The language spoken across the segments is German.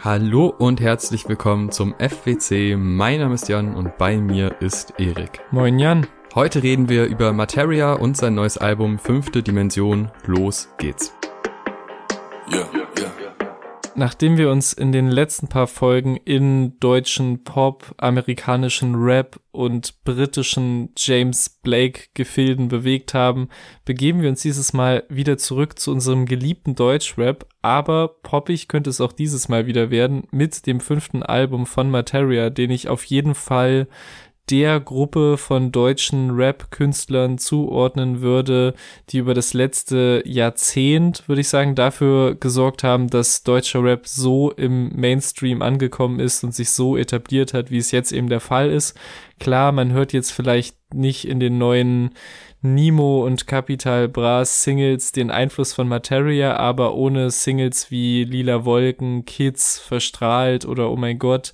Hallo und herzlich willkommen zum FWC. Mein Name ist Jan und bei mir ist Erik. Moin Jan. Heute reden wir über Materia und sein neues Album Fünfte Dimension. Los geht's. Nachdem wir uns in den letzten paar Folgen in deutschen Pop, amerikanischen Rap und britischen James Blake Gefilden bewegt haben, begeben wir uns dieses Mal wieder zurück zu unserem geliebten Deutschrap, aber poppig könnte es auch dieses Mal wieder werden mit dem fünften Album von Materia, den ich auf jeden Fall der Gruppe von deutschen Rap-Künstlern zuordnen würde, die über das letzte Jahrzehnt, würde ich sagen, dafür gesorgt haben, dass deutscher Rap so im Mainstream angekommen ist und sich so etabliert hat, wie es jetzt eben der Fall ist. Klar, man hört jetzt vielleicht nicht in den neuen Nemo und Capital Bras Singles den Einfluss von Materia, aber ohne Singles wie Lila Wolken, Kids, Verstrahlt oder Oh mein Gott,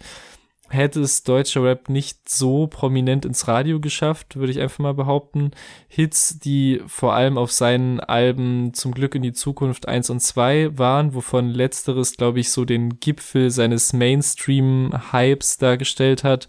hätte es deutscher Rap nicht so prominent ins Radio geschafft, würde ich einfach mal behaupten. Hits, die vor allem auf seinen Alben Zum Glück in die Zukunft 1 und 2 waren, wovon letzteres, glaube ich, so den Gipfel seines Mainstream-Hypes dargestellt hat.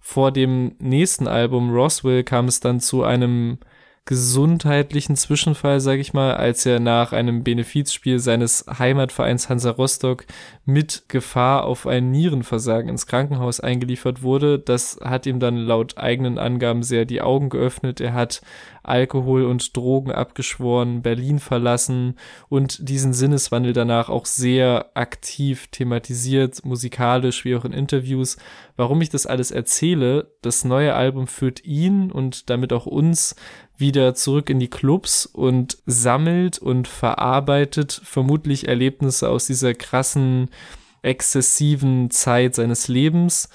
Vor dem nächsten Album Roswell kam es dann zu einem gesundheitlichen Zwischenfall, sage ich mal, als er nach einem Benefizspiel seines Heimatvereins Hansa Rostock mit Gefahr auf ein Nierenversagen ins Krankenhaus eingeliefert wurde. Das hat ihm dann laut eigenen Angaben sehr die Augen geöffnet. Er hat Alkohol und Drogen abgeschworen, Berlin verlassen und diesen Sinneswandel danach auch sehr aktiv thematisiert, musikalisch wie auch in Interviews. Warum ich das alles erzähle, das neue Album führt ihn und damit auch uns wieder zurück in die Clubs und sammelt und verarbeitet vermutlich Erlebnisse aus dieser krassen, exzessiven Zeit seines Lebens.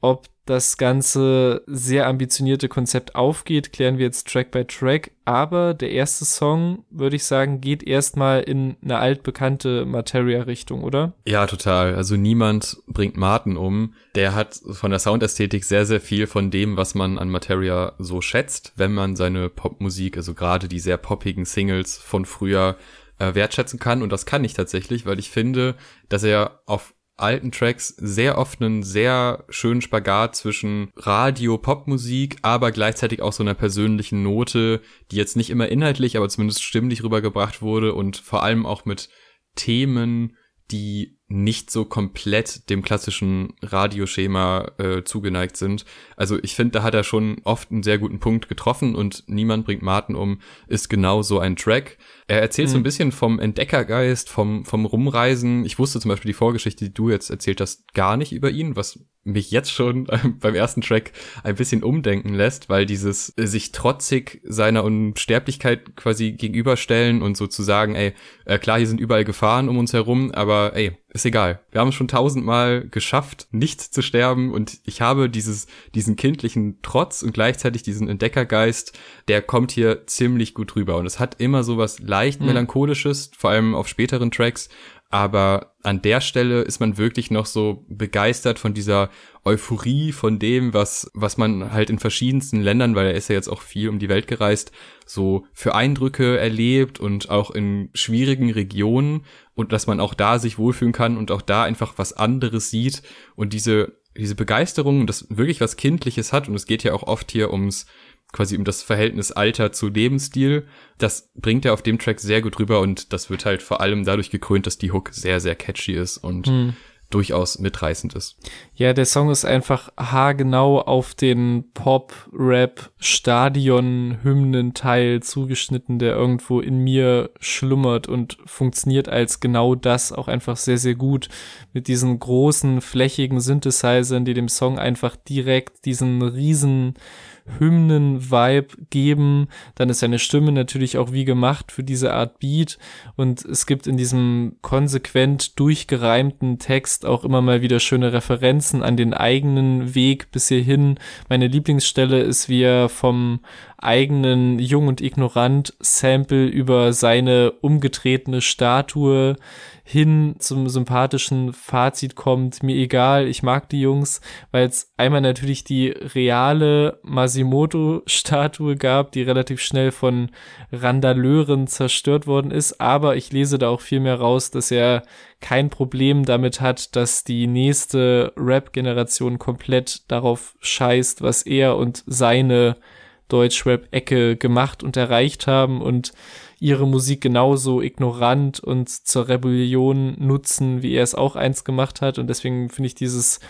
Ob das ganze sehr ambitionierte Konzept aufgeht, klären wir jetzt Track by Track. Aber der erste Song, würde ich sagen, geht erstmal in eine altbekannte Materia-Richtung, oder? Ja, total. Also niemand bringt Martin um. Der hat von der Soundästhetik sehr, sehr viel von dem, was man an Materia so schätzt, wenn man seine Popmusik, also gerade die sehr poppigen Singles von früher äh, wertschätzen kann. Und das kann ich tatsächlich, weil ich finde, dass er auf alten Tracks sehr oft einen sehr schönen Spagat zwischen Radio, Popmusik, aber gleichzeitig auch so einer persönlichen Note, die jetzt nicht immer inhaltlich, aber zumindest stimmlich rübergebracht wurde und vor allem auch mit Themen, die nicht so komplett dem klassischen Radioschema äh, zugeneigt sind. Also ich finde, da hat er schon oft einen sehr guten Punkt getroffen und Niemand bringt Martin um ist genau so ein Track. Er erzählt mhm. so ein mhm. bisschen vom Entdeckergeist, vom, vom Rumreisen. Ich wusste zum Beispiel die Vorgeschichte, die du jetzt erzählt hast, gar nicht über ihn, was mich jetzt schon beim ersten Track ein bisschen umdenken lässt, weil dieses äh, sich trotzig seiner Unsterblichkeit quasi gegenüberstellen und sozusagen, ey, äh, klar, hier sind überall Gefahren um uns herum, aber ey, ist egal. Wir haben es schon tausendmal geschafft, nicht zu sterben und ich habe dieses, diesen kindlichen Trotz und gleichzeitig diesen Entdeckergeist, der kommt hier ziemlich gut rüber und es hat immer so was leicht mhm. melancholisches, vor allem auf späteren Tracks aber an der Stelle ist man wirklich noch so begeistert von dieser Euphorie, von dem, was, was man halt in verschiedensten Ländern, weil er ist ja jetzt auch viel um die Welt gereist, so für Eindrücke erlebt und auch in schwierigen Regionen und dass man auch da sich wohlfühlen kann und auch da einfach was anderes sieht und diese, diese Begeisterung, das wirklich was Kindliches hat. Und es geht ja auch oft hier ums quasi um das Verhältnis Alter zu Lebensstil. Das bringt er auf dem Track sehr gut rüber und das wird halt vor allem dadurch gekrönt, dass die Hook sehr, sehr catchy ist und hm. durchaus mitreißend ist. Ja, der Song ist einfach haargenau auf den Pop-Rap-Stadion-Hymnen-Teil zugeschnitten, der irgendwo in mir schlummert und funktioniert als genau das auch einfach sehr, sehr gut mit diesen großen, flächigen Synthesizern, die dem Song einfach direkt diesen riesen Hymnen-Vibe geben. Dann ist seine Stimme natürlich auch wie gemacht für diese Art Beat. Und es gibt in diesem konsequent durchgereimten Text auch immer mal wieder schöne Referenzen an den eigenen Weg bis hierhin. Meine Lieblingsstelle ist, wie er vom eigenen Jung und Ignorant Sample über seine umgetretene Statue hin zum sympathischen Fazit kommt, mir egal, ich mag die Jungs, weil es einmal natürlich die reale Masimoto-Statue gab, die relativ schnell von Randaleuren zerstört worden ist, aber ich lese da auch viel mehr raus, dass er kein Problem damit hat, dass die nächste Rap-Generation komplett darauf scheißt, was er und seine Deutschrap-Ecke gemacht und erreicht haben. Und ihre Musik genauso ignorant und zur Rebellion nutzen, wie er es auch einst gemacht hat. Und deswegen finde ich dieses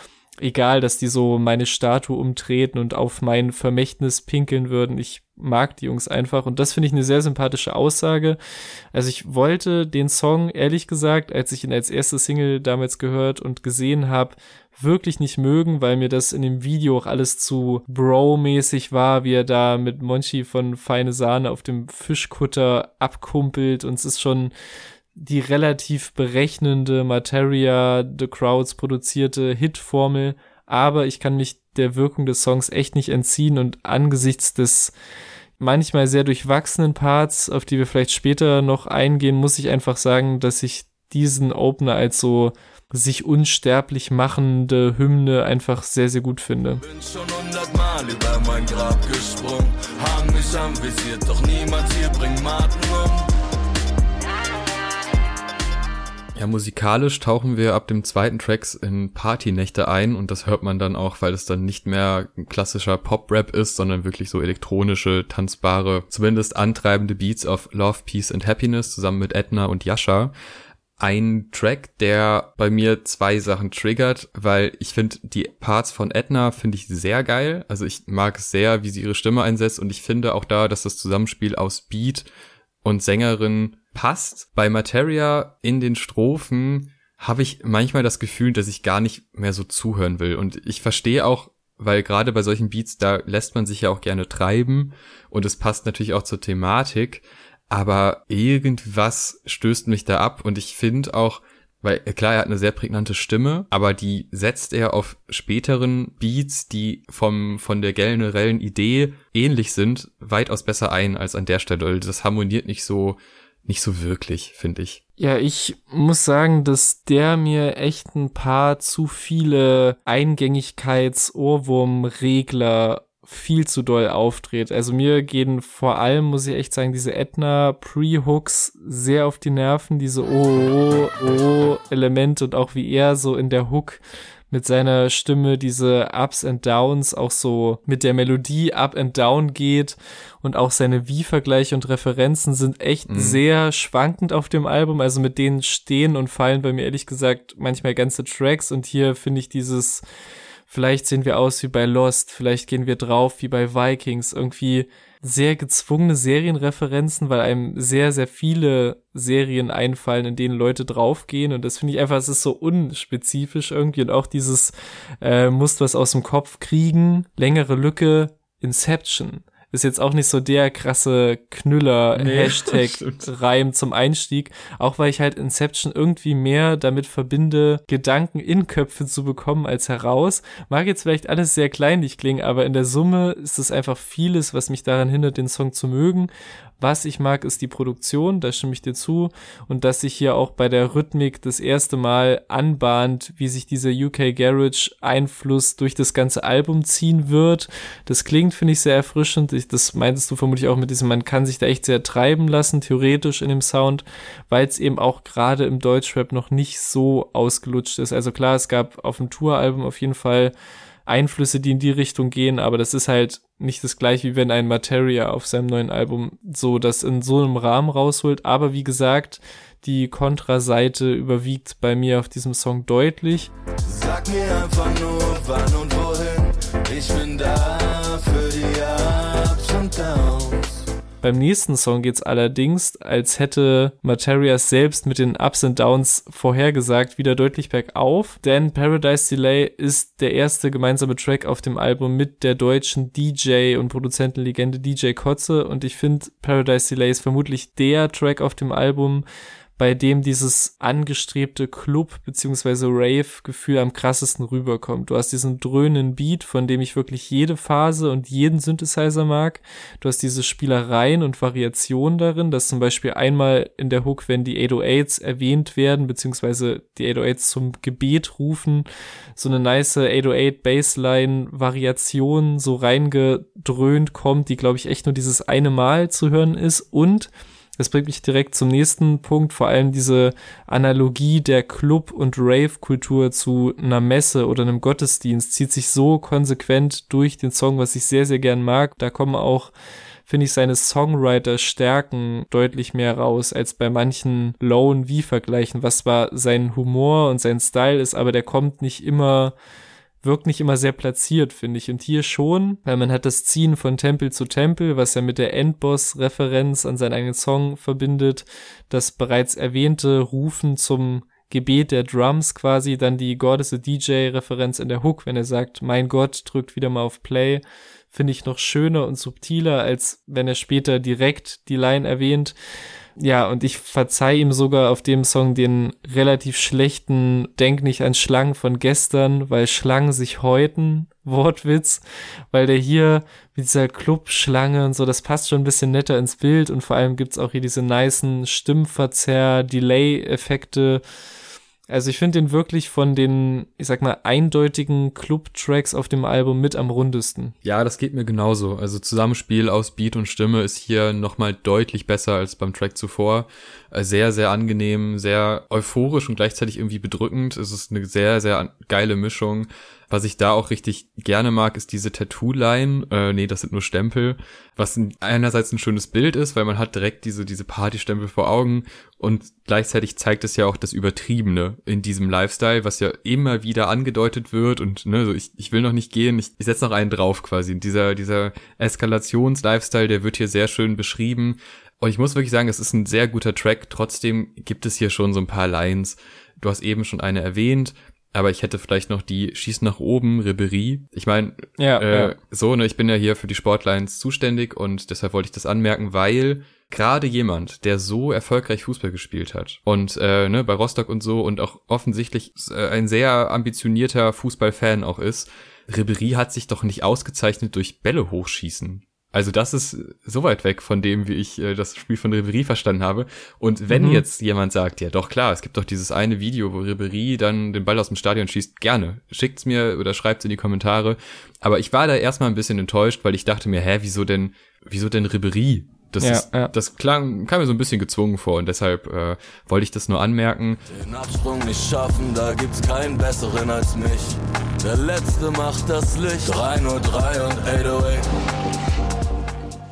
egal, dass die so meine Statue umtreten und auf mein Vermächtnis pinkeln würden. Ich mag die Jungs einfach und das finde ich eine sehr sympathische Aussage. Also ich wollte den Song, ehrlich gesagt, als ich ihn als erste Single damals gehört und gesehen habe, wirklich nicht mögen, weil mir das in dem Video auch alles zu Bro-mäßig war, wie er da mit Monchi von Feine Sahne auf dem Fischkutter abkumpelt und es ist schon die relativ berechnende Materia The Crowds produzierte Hitformel, aber ich kann mich der Wirkung des Songs echt nicht entziehen und angesichts des manchmal sehr durchwachsenen Parts, auf die wir vielleicht später noch eingehen, muss ich einfach sagen, dass ich diesen Opener als so sich unsterblich machende Hymne einfach sehr, sehr gut finde. Bin schon hundertmal über mein Grab gesprungen, haben mich anvisiert, doch niemand hier bringt Martin um. Ja, musikalisch tauchen wir ab dem zweiten Tracks in Partynächte ein und das hört man dann auch, weil es dann nicht mehr ein klassischer Pop-Rap ist, sondern wirklich so elektronische, tanzbare, zumindest antreibende Beats auf Love, Peace and Happiness zusammen mit Edna und Yasha. Ein Track, der bei mir zwei Sachen triggert, weil ich finde die Parts von Edna finde ich sehr geil. Also ich mag es sehr, wie sie ihre Stimme einsetzt und ich finde auch da, dass das Zusammenspiel aus Beat und Sängerin passt. Bei Materia in den Strophen habe ich manchmal das Gefühl, dass ich gar nicht mehr so zuhören will. Und ich verstehe auch, weil gerade bei solchen Beats, da lässt man sich ja auch gerne treiben und es passt natürlich auch zur Thematik. Aber irgendwas stößt mich da ab und ich finde auch, weil klar, er hat eine sehr prägnante Stimme, aber die setzt er auf späteren Beats, die vom, von der generellen Idee ähnlich sind, weitaus besser ein als an der Stelle. Das harmoniert nicht so nicht so wirklich, finde ich. Ja, ich muss sagen, dass der mir echt ein paar zu viele Eingängigkeits-Ohrwurm-Regler viel zu doll aufdreht. Also mir gehen vor allem, muss ich echt sagen, diese Edna Pre-Hooks sehr auf die Nerven, diese Oh, oh, oh Elemente und auch wie er so in der Hook mit seiner Stimme diese Ups and Downs auch so mit der Melodie up and down geht und auch seine Wie-Vergleiche und Referenzen sind echt mhm. sehr schwankend auf dem Album. Also mit denen stehen und fallen bei mir ehrlich gesagt manchmal ganze Tracks und hier finde ich dieses Vielleicht sehen wir aus wie bei Lost, vielleicht gehen wir drauf wie bei Vikings, irgendwie sehr gezwungene Serienreferenzen, weil einem sehr, sehr viele Serien einfallen, in denen Leute draufgehen. Und das finde ich einfach, es ist so unspezifisch irgendwie. Und auch dieses, äh, musst was aus dem Kopf kriegen, längere Lücke, Inception ist jetzt auch nicht so der krasse Knüller-Hashtag-Reim zum Einstieg. Auch weil ich halt Inception irgendwie mehr damit verbinde, Gedanken in Köpfe zu bekommen als heraus. Mag jetzt vielleicht alles sehr kleinlich klingen, aber in der Summe ist es einfach vieles, was mich daran hindert, den Song zu mögen. Was ich mag, ist die Produktion, da stimme ich dir zu. Und dass sich hier auch bei der Rhythmik das erste Mal anbahnt, wie sich dieser UK Garage Einfluss durch das ganze Album ziehen wird. Das klingt, finde ich, sehr erfrischend. Ich, das meintest du vermutlich auch mit diesem, man kann sich da echt sehr treiben lassen, theoretisch in dem Sound, weil es eben auch gerade im Deutschrap noch nicht so ausgelutscht ist. Also klar, es gab auf dem Touralbum auf jeden Fall Einflüsse, die in die Richtung gehen, aber das ist halt nicht das gleiche, wie wenn ein Materia auf seinem neuen Album so das in so einem Rahmen rausholt. Aber wie gesagt, die Kontraseite überwiegt bei mir auf diesem Song deutlich. Sag mir einfach nur wann und wohin, ich bin da für die Ups und Downs. Beim nächsten Song geht's allerdings, als hätte Materias selbst mit den Ups und Downs vorhergesagt, wieder deutlich bergauf, denn Paradise Delay ist der erste gemeinsame Track auf dem Album mit der deutschen DJ und Produzentenlegende DJ Kotze. Und ich finde Paradise Delay ist vermutlich der Track auf dem Album, bei dem dieses angestrebte Club beziehungsweise Rave-Gefühl am krassesten rüberkommt. Du hast diesen dröhnen Beat, von dem ich wirklich jede Phase und jeden Synthesizer mag. Du hast diese Spielereien und Variationen darin, dass zum Beispiel einmal in der Hook, wenn die 808s erwähnt werden, beziehungsweise die 808s zum Gebet rufen, so eine nice 808 Bassline-Variation so reingedröhnt kommt, die glaube ich echt nur dieses eine Mal zu hören ist und das bringt mich direkt zum nächsten Punkt, vor allem diese Analogie der Club- und Rave-Kultur zu einer Messe oder einem Gottesdienst zieht sich so konsequent durch den Song, was ich sehr, sehr gern mag. Da kommen auch finde ich seine Songwriter-Stärken deutlich mehr raus als bei manchen Lone V-Vergleichen, was zwar sein Humor und sein Style ist, aber der kommt nicht immer wirkt nicht immer sehr platziert, finde ich. Und hier schon, weil man hat das Ziehen von Tempel zu Tempel, was er mit der Endboss-Referenz an seinen eigenen Song verbindet, das bereits erwähnte Rufen zum Gebet der Drums quasi, dann die God is a DJ-Referenz in der Hook, wenn er sagt, mein Gott, drückt wieder mal auf Play, finde ich noch schöner und subtiler, als wenn er später direkt die Line erwähnt ja, und ich verzeih ihm sogar auf dem Song den relativ schlechten Denk nicht an Schlangen von gestern, weil Schlangen sich häuten, Wortwitz, weil der hier mit dieser Clubschlange und so, das passt schon ein bisschen netter ins Bild und vor allem gibt's auch hier diese nicen Stimmverzerr, Delay-Effekte, also ich finde den wirklich von den, ich sag mal, eindeutigen Club-Tracks auf dem Album mit am rundesten. Ja, das geht mir genauso. Also Zusammenspiel aus Beat und Stimme ist hier nochmal deutlich besser als beim Track zuvor. Äh, sehr, sehr angenehm, sehr euphorisch und gleichzeitig irgendwie bedrückend. Es ist eine sehr, sehr geile Mischung. Was ich da auch richtig gerne mag, ist diese Tattoo-Line. Äh, nee, das sind nur Stempel. Was einerseits ein schönes Bild ist, weil man hat direkt diese, diese Party-Stempel vor Augen und gleichzeitig zeigt es ja auch das Übertriebene in diesem Lifestyle, was ja immer wieder angedeutet wird und ne, so ich, ich will noch nicht gehen, ich, ich setze noch einen drauf quasi. Dieser, dieser Eskalations-Lifestyle, der wird hier sehr schön beschrieben. Und ich muss wirklich sagen, es ist ein sehr guter Track. Trotzdem gibt es hier schon so ein paar Lines. Du hast eben schon eine erwähnt aber ich hätte vielleicht noch die Schieß nach oben Ribery. Ich meine, ja, äh, ja. so, ne, ich bin ja hier für die Sportlines zuständig und deshalb wollte ich das anmerken, weil gerade jemand, der so erfolgreich Fußball gespielt hat und äh, ne, bei Rostock und so und auch offensichtlich äh, ein sehr ambitionierter Fußballfan auch ist, Ribery hat sich doch nicht ausgezeichnet durch Bälle hochschießen. Also das ist so weit weg von dem, wie ich äh, das Spiel von Ribery verstanden habe. Und wenn mhm. jetzt jemand sagt, ja doch klar, es gibt doch dieses eine Video, wo Ribery dann den Ball aus dem Stadion schießt, gerne. Schickt's mir oder schreibt's in die Kommentare. Aber ich war da erstmal ein bisschen enttäuscht, weil ich dachte mir, hä, wieso denn, wieso denn Ribery? Das, ja, ist, ja. das klang, kam mir so ein bisschen gezwungen vor und deshalb äh, wollte ich das nur anmerken. Den Absprung nicht schaffen, da gibt's keinen besseren als mich. Der Letzte macht das Licht. 3 nur 3 und 808.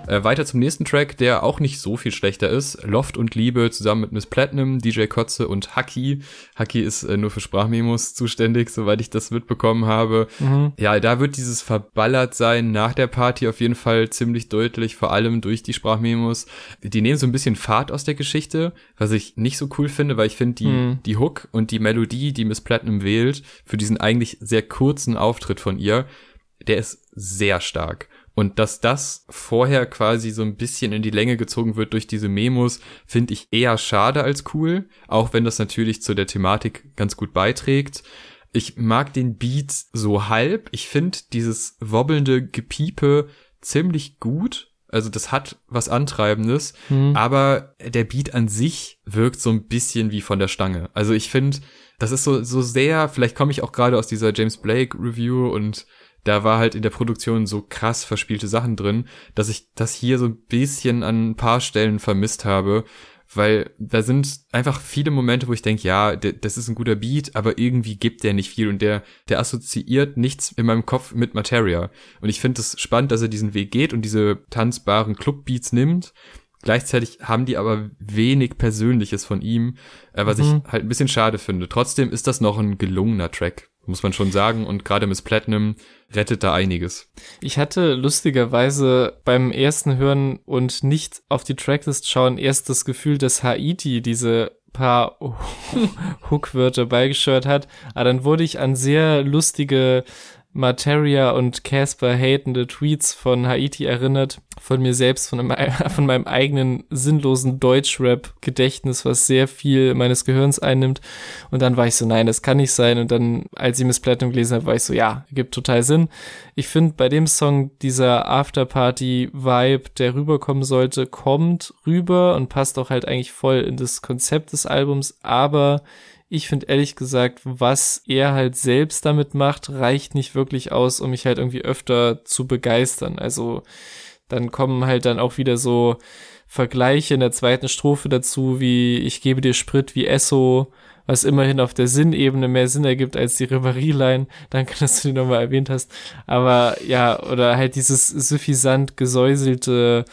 Äh, weiter zum nächsten Track, der auch nicht so viel schlechter ist. Loft und Liebe zusammen mit Miss Platinum, DJ Kotze und Haki. Haki ist äh, nur für Sprachmemos zuständig, soweit ich das mitbekommen habe. Mhm. Ja, da wird dieses verballert sein nach der Party auf jeden Fall ziemlich deutlich, vor allem durch die Sprachmemos. Die nehmen so ein bisschen Fahrt aus der Geschichte, was ich nicht so cool finde, weil ich finde die, mhm. die Hook und die Melodie, die Miss Platinum wählt, für diesen eigentlich sehr kurzen Auftritt von ihr, der ist sehr stark. Und dass das vorher quasi so ein bisschen in die Länge gezogen wird durch diese Memos, finde ich eher schade als cool, auch wenn das natürlich zu der Thematik ganz gut beiträgt. Ich mag den Beat so halb. Ich finde dieses wobbelnde Gepiepe ziemlich gut. Also das hat was Antreibendes, mhm. aber der Beat an sich wirkt so ein bisschen wie von der Stange. Also ich finde, das ist so, so sehr, vielleicht komme ich auch gerade aus dieser James Blake Review und da war halt in der Produktion so krass verspielte Sachen drin, dass ich das hier so ein bisschen an ein paar Stellen vermisst habe, weil da sind einfach viele Momente, wo ich denke, ja, das ist ein guter Beat, aber irgendwie gibt der nicht viel und der, der assoziiert nichts in meinem Kopf mit Materia. Und ich finde es spannend, dass er diesen Weg geht und diese tanzbaren Clubbeats nimmt. Gleichzeitig haben die aber wenig Persönliches von ihm, äh, was mhm. ich halt ein bisschen schade finde. Trotzdem ist das noch ein gelungener Track muss man schon sagen. Und gerade Miss Platinum rettet da einiges. Ich hatte lustigerweise beim ersten Hören und nicht auf die Tracklist schauen erst das Gefühl, dass Haiti diese paar Hookwörter beigesteuert hat. Aber dann wurde ich an sehr lustige Materia und Casper hatende Tweets von Haiti erinnert, von mir selbst, von, einem, von meinem eigenen sinnlosen Deutschrap-Gedächtnis, was sehr viel meines Gehirns einnimmt. Und dann war ich so, nein, das kann nicht sein. Und dann, als ich Miss Platinum gelesen habe, war ich so, ja, gibt total Sinn. Ich finde bei dem Song dieser Afterparty-Vibe, der rüberkommen sollte, kommt rüber und passt auch halt eigentlich voll in das Konzept des Albums, aber ich finde ehrlich gesagt, was er halt selbst damit macht, reicht nicht wirklich aus, um mich halt irgendwie öfter zu begeistern. Also dann kommen halt dann auch wieder so Vergleiche in der zweiten Strophe dazu, wie ich gebe dir Sprit wie Esso, was immerhin auf der Sinnebene mehr Sinn ergibt als die Ribery-Line. Danke, dass du die nochmal erwähnt hast. Aber ja, oder halt dieses suffisant gesäuselte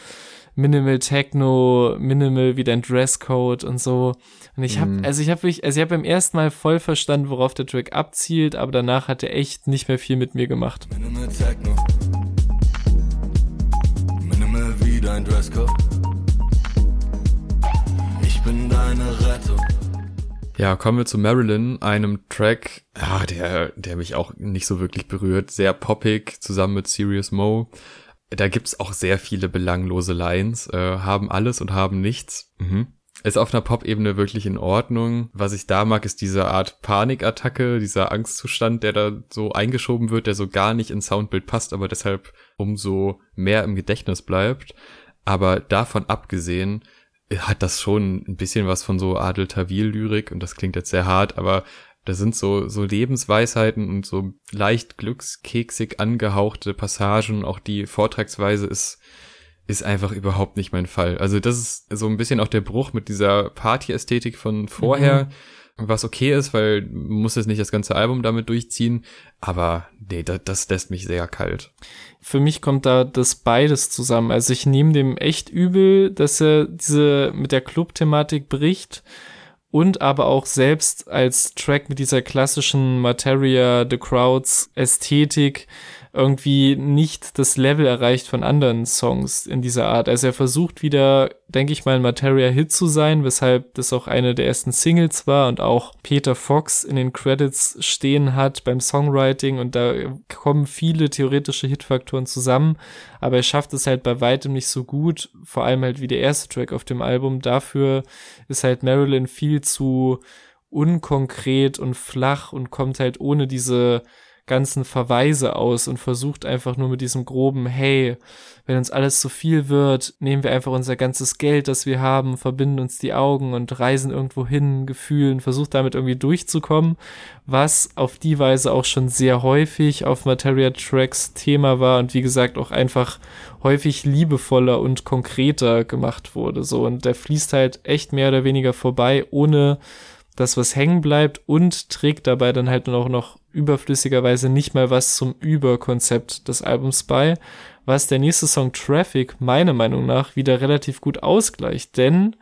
Minimal Techno, Minimal wie dein Dresscode und so. Und ich habe, mm. also ich habe wirklich, also ich habe beim ersten Mal voll verstanden, worauf der Track abzielt, aber danach hat er echt nicht mehr viel mit mir gemacht. Minimal Techno. Minimal wie dein Dresscode. Ich bin deine Rettung. Ja, kommen wir zu Marilyn, einem Track, ja, der, der mich auch nicht so wirklich berührt. Sehr poppig, zusammen mit Serious Mo. Da gibt's auch sehr viele belanglose Lines, äh, haben alles und haben nichts. Mhm. Ist auf einer Pop-Ebene wirklich in Ordnung. Was ich da mag, ist diese Art Panikattacke, dieser Angstzustand, der da so eingeschoben wird, der so gar nicht ins Soundbild passt, aber deshalb umso mehr im Gedächtnis bleibt. Aber davon abgesehen hat das schon ein bisschen was von so Adel Tawil-Lyrik und das klingt jetzt sehr hart, aber da sind so, so Lebensweisheiten und so leicht glückskeksig angehauchte Passagen. Auch die Vortragsweise ist, ist einfach überhaupt nicht mein Fall. Also das ist so ein bisschen auch der Bruch mit dieser Party-Ästhetik von vorher, mhm. was okay ist, weil man muss jetzt nicht das ganze Album damit durchziehen. Aber nee, das, das lässt mich sehr kalt. Für mich kommt da das beides zusammen. Also ich nehme dem echt übel, dass er diese mit der Club-Thematik bricht und aber auch selbst als Track mit dieser klassischen Materia, The Crowds Ästhetik irgendwie nicht das Level erreicht von anderen Songs in dieser Art. Also er versucht wieder, denke ich mal, ein Materia-Hit zu sein, weshalb das auch eine der ersten Singles war und auch Peter Fox in den Credits stehen hat beim Songwriting und da kommen viele theoretische Hitfaktoren zusammen, aber er schafft es halt bei weitem nicht so gut, vor allem halt wie der erste Track auf dem Album. Dafür ist halt Marilyn viel zu unkonkret und flach und kommt halt ohne diese ganzen Verweise aus und versucht einfach nur mit diesem groben, hey, wenn uns alles zu viel wird, nehmen wir einfach unser ganzes Geld, das wir haben, verbinden uns die Augen und reisen irgendwo hin, Gefühlen, versucht damit irgendwie durchzukommen, was auf die Weise auch schon sehr häufig auf Materia Tracks Thema war und wie gesagt auch einfach häufig liebevoller und konkreter gemacht wurde, so und der fließt halt echt mehr oder weniger vorbei, ohne das, was hängen bleibt und trägt dabei dann halt auch noch überflüssigerweise nicht mal was zum Überkonzept des Albums bei, was der nächste Song Traffic meiner Meinung nach wieder relativ gut ausgleicht, denn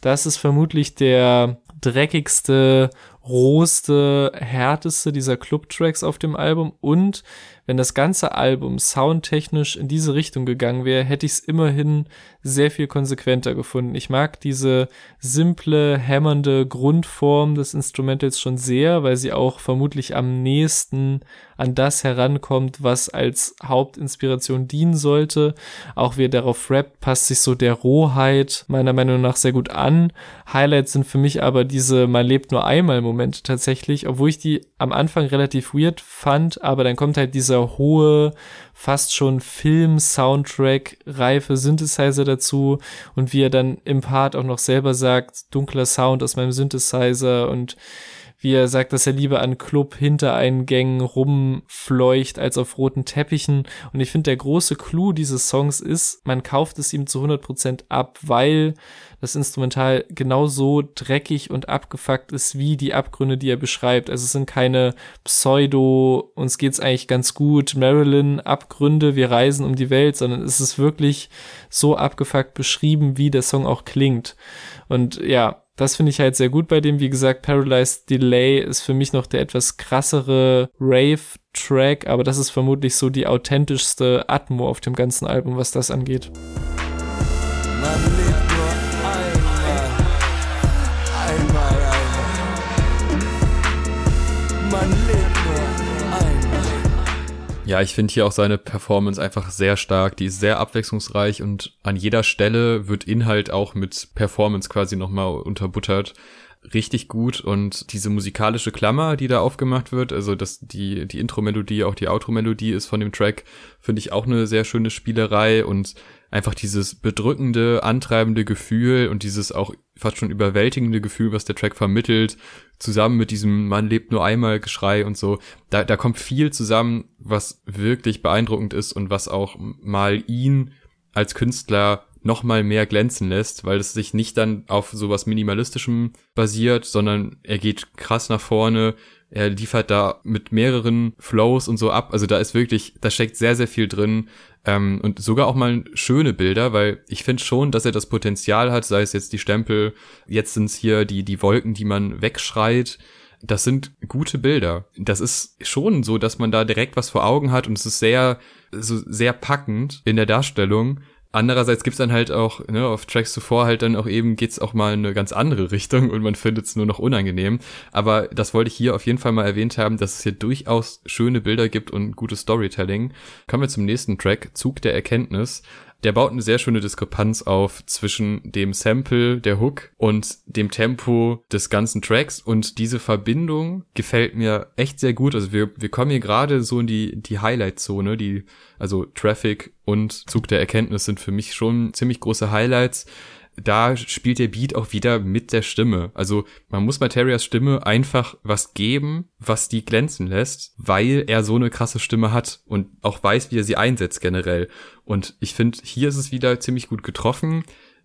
das ist vermutlich der dreckigste, rohste, härteste dieser Club-Tracks auf dem Album und wenn das ganze Album soundtechnisch in diese Richtung gegangen wäre, hätte ich es immerhin sehr viel konsequenter gefunden. Ich mag diese simple, hämmernde Grundform des Instrumentals schon sehr, weil sie auch vermutlich am nächsten an das herankommt, was als Hauptinspiration dienen sollte. Auch wie er darauf rappt, passt sich so der Rohheit meiner Meinung nach sehr gut an. Highlights sind für mich aber diese Man lebt nur einmal Momente tatsächlich, obwohl ich die am Anfang relativ weird fand, aber dann kommt halt dieser dieser hohe, fast schon Film-Soundtrack, reife Synthesizer dazu und wie er dann im Part auch noch selber sagt, dunkler Sound aus meinem Synthesizer und wie er sagt, dass er lieber an Club-Hintereingängen rumfleucht als auf roten Teppichen. Und ich finde, der große Clou dieses Songs ist, man kauft es ihm zu 100% ab, weil das Instrumental genauso dreckig und abgefuckt ist wie die Abgründe, die er beschreibt. Also es sind keine Pseudo, uns geht's eigentlich ganz gut, Marilyn Abgründe, wir reisen um die Welt, sondern es ist wirklich so abgefuckt beschrieben, wie der Song auch klingt. Und ja, das finde ich halt sehr gut bei dem. Wie gesagt, Paralyzed Delay ist für mich noch der etwas krassere Rave-Track, aber das ist vermutlich so die authentischste Atmo auf dem ganzen Album, was das angeht. Ja, ich finde hier auch seine Performance einfach sehr stark. Die ist sehr abwechslungsreich und an jeder Stelle wird Inhalt auch mit Performance quasi nochmal unterbuttert richtig gut und diese musikalische Klammer, die da aufgemacht wird, also dass die, die Intro-Melodie, auch die Outro-Melodie ist von dem Track, finde ich auch eine sehr schöne Spielerei und einfach dieses bedrückende, antreibende Gefühl und dieses auch fast schon überwältigende Gefühl, was der Track vermittelt, zusammen mit diesem Man lebt nur einmal Geschrei und so, da, da kommt viel zusammen, was wirklich beeindruckend ist und was auch mal ihn als Künstler noch mal mehr glänzen lässt, weil es sich nicht dann auf sowas Minimalistischem basiert, sondern er geht krass nach vorne, er liefert da mit mehreren Flows und so ab. Also da ist wirklich, da steckt sehr, sehr viel drin. Ähm, und sogar auch mal schöne Bilder, weil ich finde schon, dass er das Potenzial hat, sei es jetzt die Stempel, jetzt sind es hier die, die Wolken, die man wegschreit. Das sind gute Bilder. Das ist schon so, dass man da direkt was vor Augen hat und es ist sehr, so sehr packend in der Darstellung. Andererseits gibt's dann halt auch, ne, auf Tracks zuvor halt dann auch eben geht's auch mal in eine ganz andere Richtung und man findet es nur noch unangenehm. Aber das wollte ich hier auf jeden Fall mal erwähnt haben, dass es hier durchaus schöne Bilder gibt und gutes Storytelling. Kommen wir zum nächsten Track, Zug der Erkenntnis der baut eine sehr schöne Diskrepanz auf zwischen dem Sample, der Hook und dem Tempo des ganzen Tracks und diese Verbindung gefällt mir echt sehr gut. Also wir, wir kommen hier gerade so in die, die Highlight-Zone, die, also Traffic und Zug der Erkenntnis sind für mich schon ziemlich große Highlights da spielt der Beat auch wieder mit der Stimme. Also man muss Materias Stimme einfach was geben, was die glänzen lässt, weil er so eine krasse Stimme hat und auch weiß, wie er sie einsetzt generell. Und ich finde, hier ist es wieder ziemlich gut getroffen.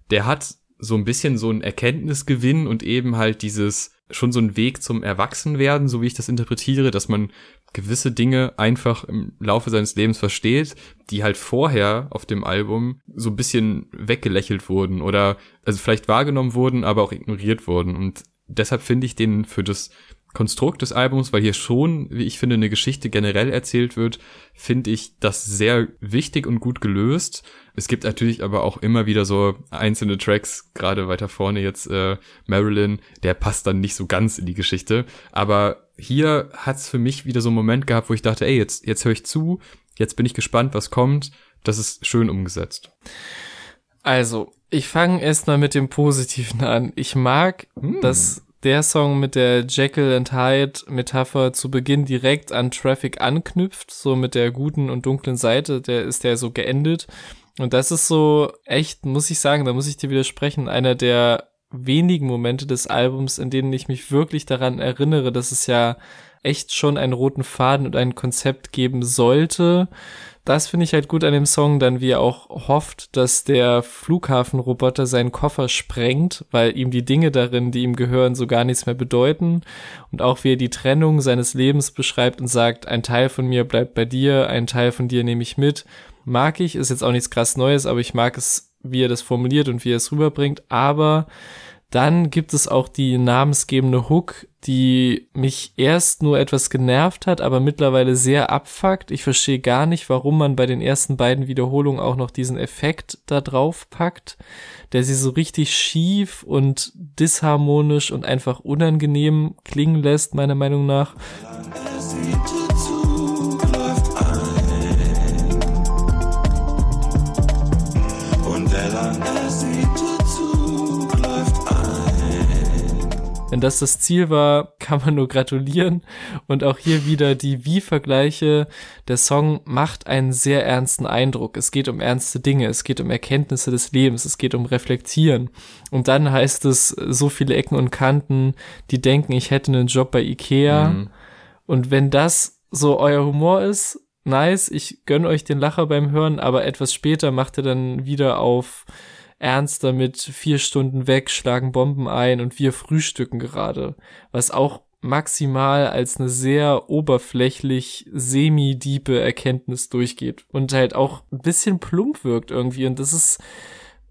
Der hat so ein bisschen so ein Erkenntnisgewinn und eben halt dieses schon so ein Weg zum Erwachsenwerden, so wie ich das interpretiere, dass man gewisse Dinge einfach im Laufe seines Lebens versteht, die halt vorher auf dem Album so ein bisschen weggelächelt wurden oder also vielleicht wahrgenommen wurden, aber auch ignoriert wurden. Und deshalb finde ich den für das Konstrukt des Albums, weil hier schon, wie ich finde, eine Geschichte generell erzählt wird, finde ich das sehr wichtig und gut gelöst. Es gibt natürlich aber auch immer wieder so einzelne Tracks, gerade weiter vorne jetzt äh, Marilyn, der passt dann nicht so ganz in die Geschichte. Aber hier hat's für mich wieder so einen Moment gehabt, wo ich dachte, ey, jetzt, jetzt höre ich zu, jetzt bin ich gespannt, was kommt. Das ist schön umgesetzt. Also, ich fange erstmal mit dem Positiven an. Ich mag, hm. dass der Song mit der Jekyll and Hyde Metapher zu Beginn direkt an Traffic anknüpft, so mit der guten und dunklen Seite, der ist der so geendet. Und das ist so echt, muss ich sagen, da muss ich dir widersprechen, einer der wenigen Momente des Albums, in denen ich mich wirklich daran erinnere, dass es ja echt schon einen roten Faden und ein Konzept geben sollte, das finde ich halt gut an dem Song, dann wie er auch hofft, dass der Flughafenroboter seinen Koffer sprengt, weil ihm die Dinge darin, die ihm gehören, so gar nichts mehr bedeuten. Und auch wie er die Trennung seines Lebens beschreibt und sagt, ein Teil von mir bleibt bei dir, ein Teil von dir nehme ich mit. Mag ich, ist jetzt auch nichts krass Neues, aber ich mag es, wie er das formuliert und wie er es rüberbringt. Aber dann gibt es auch die namensgebende Hook, die mich erst nur etwas genervt hat, aber mittlerweile sehr abfuckt. Ich verstehe gar nicht, warum man bei den ersten beiden Wiederholungen auch noch diesen Effekt da drauf packt, der sie so richtig schief und disharmonisch und einfach unangenehm klingen lässt, meiner Meinung nach. Wenn das das Ziel war, kann man nur gratulieren. Und auch hier wieder die Wie-Vergleiche. Der Song macht einen sehr ernsten Eindruck. Es geht um ernste Dinge. Es geht um Erkenntnisse des Lebens. Es geht um Reflektieren. Und dann heißt es so viele Ecken und Kanten, die denken, ich hätte einen Job bei Ikea. Mhm. Und wenn das so euer Humor ist, nice, ich gönn euch den Lacher beim Hören, aber etwas später macht er dann wieder auf ernster mit vier Stunden weg, schlagen Bomben ein und wir frühstücken gerade, was auch maximal als eine sehr oberflächlich semi-diepe Erkenntnis durchgeht und halt auch ein bisschen plump wirkt irgendwie und das ist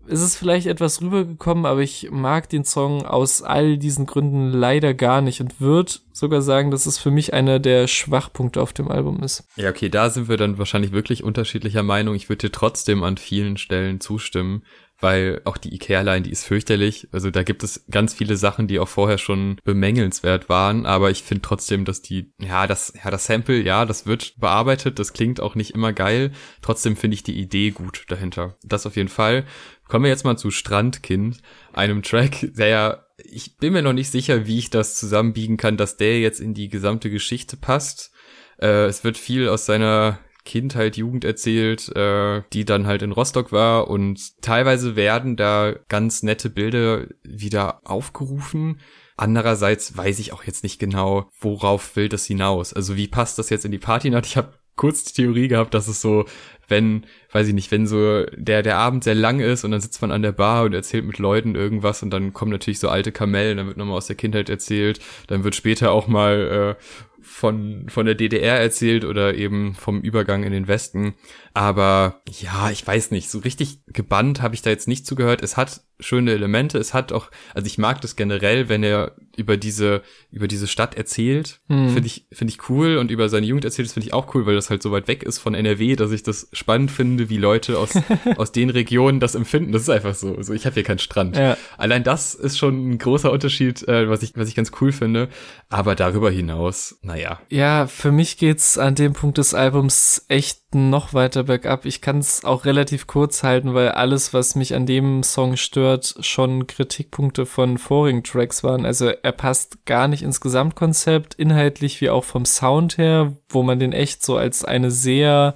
ist es vielleicht etwas rübergekommen, aber ich mag den Song aus all diesen Gründen leider gar nicht und wird, sogar sagen, dass es für mich einer der Schwachpunkte auf dem Album ist. Ja, okay, da sind wir dann wahrscheinlich wirklich unterschiedlicher Meinung. Ich würde dir trotzdem an vielen Stellen zustimmen weil auch die Ikea-Line, die ist fürchterlich. Also da gibt es ganz viele Sachen, die auch vorher schon bemängelnswert waren, aber ich finde trotzdem, dass die, ja, das, ja, das Sample, ja, das wird bearbeitet, das klingt auch nicht immer geil. Trotzdem finde ich die Idee gut dahinter. Das auf jeden Fall. Kommen wir jetzt mal zu Strandkind, einem Track, der ja, ich bin mir noch nicht sicher, wie ich das zusammenbiegen kann, dass der jetzt in die gesamte Geschichte passt. Äh, es wird viel aus seiner Kindheit, Jugend erzählt, äh, die dann halt in Rostock war und teilweise werden da ganz nette Bilder wieder aufgerufen. Andererseits weiß ich auch jetzt nicht genau, worauf will das hinaus. Also wie passt das jetzt in die Partynacht? Ich habe kurz die Theorie gehabt, dass es so, wenn, weiß ich nicht, wenn so der, der Abend sehr lang ist und dann sitzt man an der Bar und erzählt mit Leuten irgendwas und dann kommen natürlich so alte Kamellen, dann wird nochmal aus der Kindheit erzählt, dann wird später auch mal äh, von, von der DDR erzählt oder eben vom Übergang in den Westen. Aber ja, ich weiß nicht, so richtig gebannt habe ich da jetzt nicht zugehört. Es hat schöne Elemente. Es hat auch, also ich mag das generell, wenn er über diese, über diese Stadt erzählt. Hm. Finde ich, finde ich cool. Und über seine Jugend erzählt, das finde ich auch cool, weil das halt so weit weg ist von NRW, dass ich das spannend finde, wie Leute aus, aus den Regionen das empfinden. Das ist einfach so. Also ich habe hier keinen Strand. Ja. Allein das ist schon ein großer Unterschied, äh, was ich, was ich ganz cool finde. Aber darüber hinaus, naja. Ja, für mich geht's an dem Punkt des Albums echt noch weiter bergab. Ich kann es auch relativ kurz halten, weil alles, was mich an dem Song stört, schon Kritikpunkte von vorigen Tracks waren. Also er passt gar nicht ins Gesamtkonzept, inhaltlich wie auch vom Sound her, wo man den echt so als eine sehr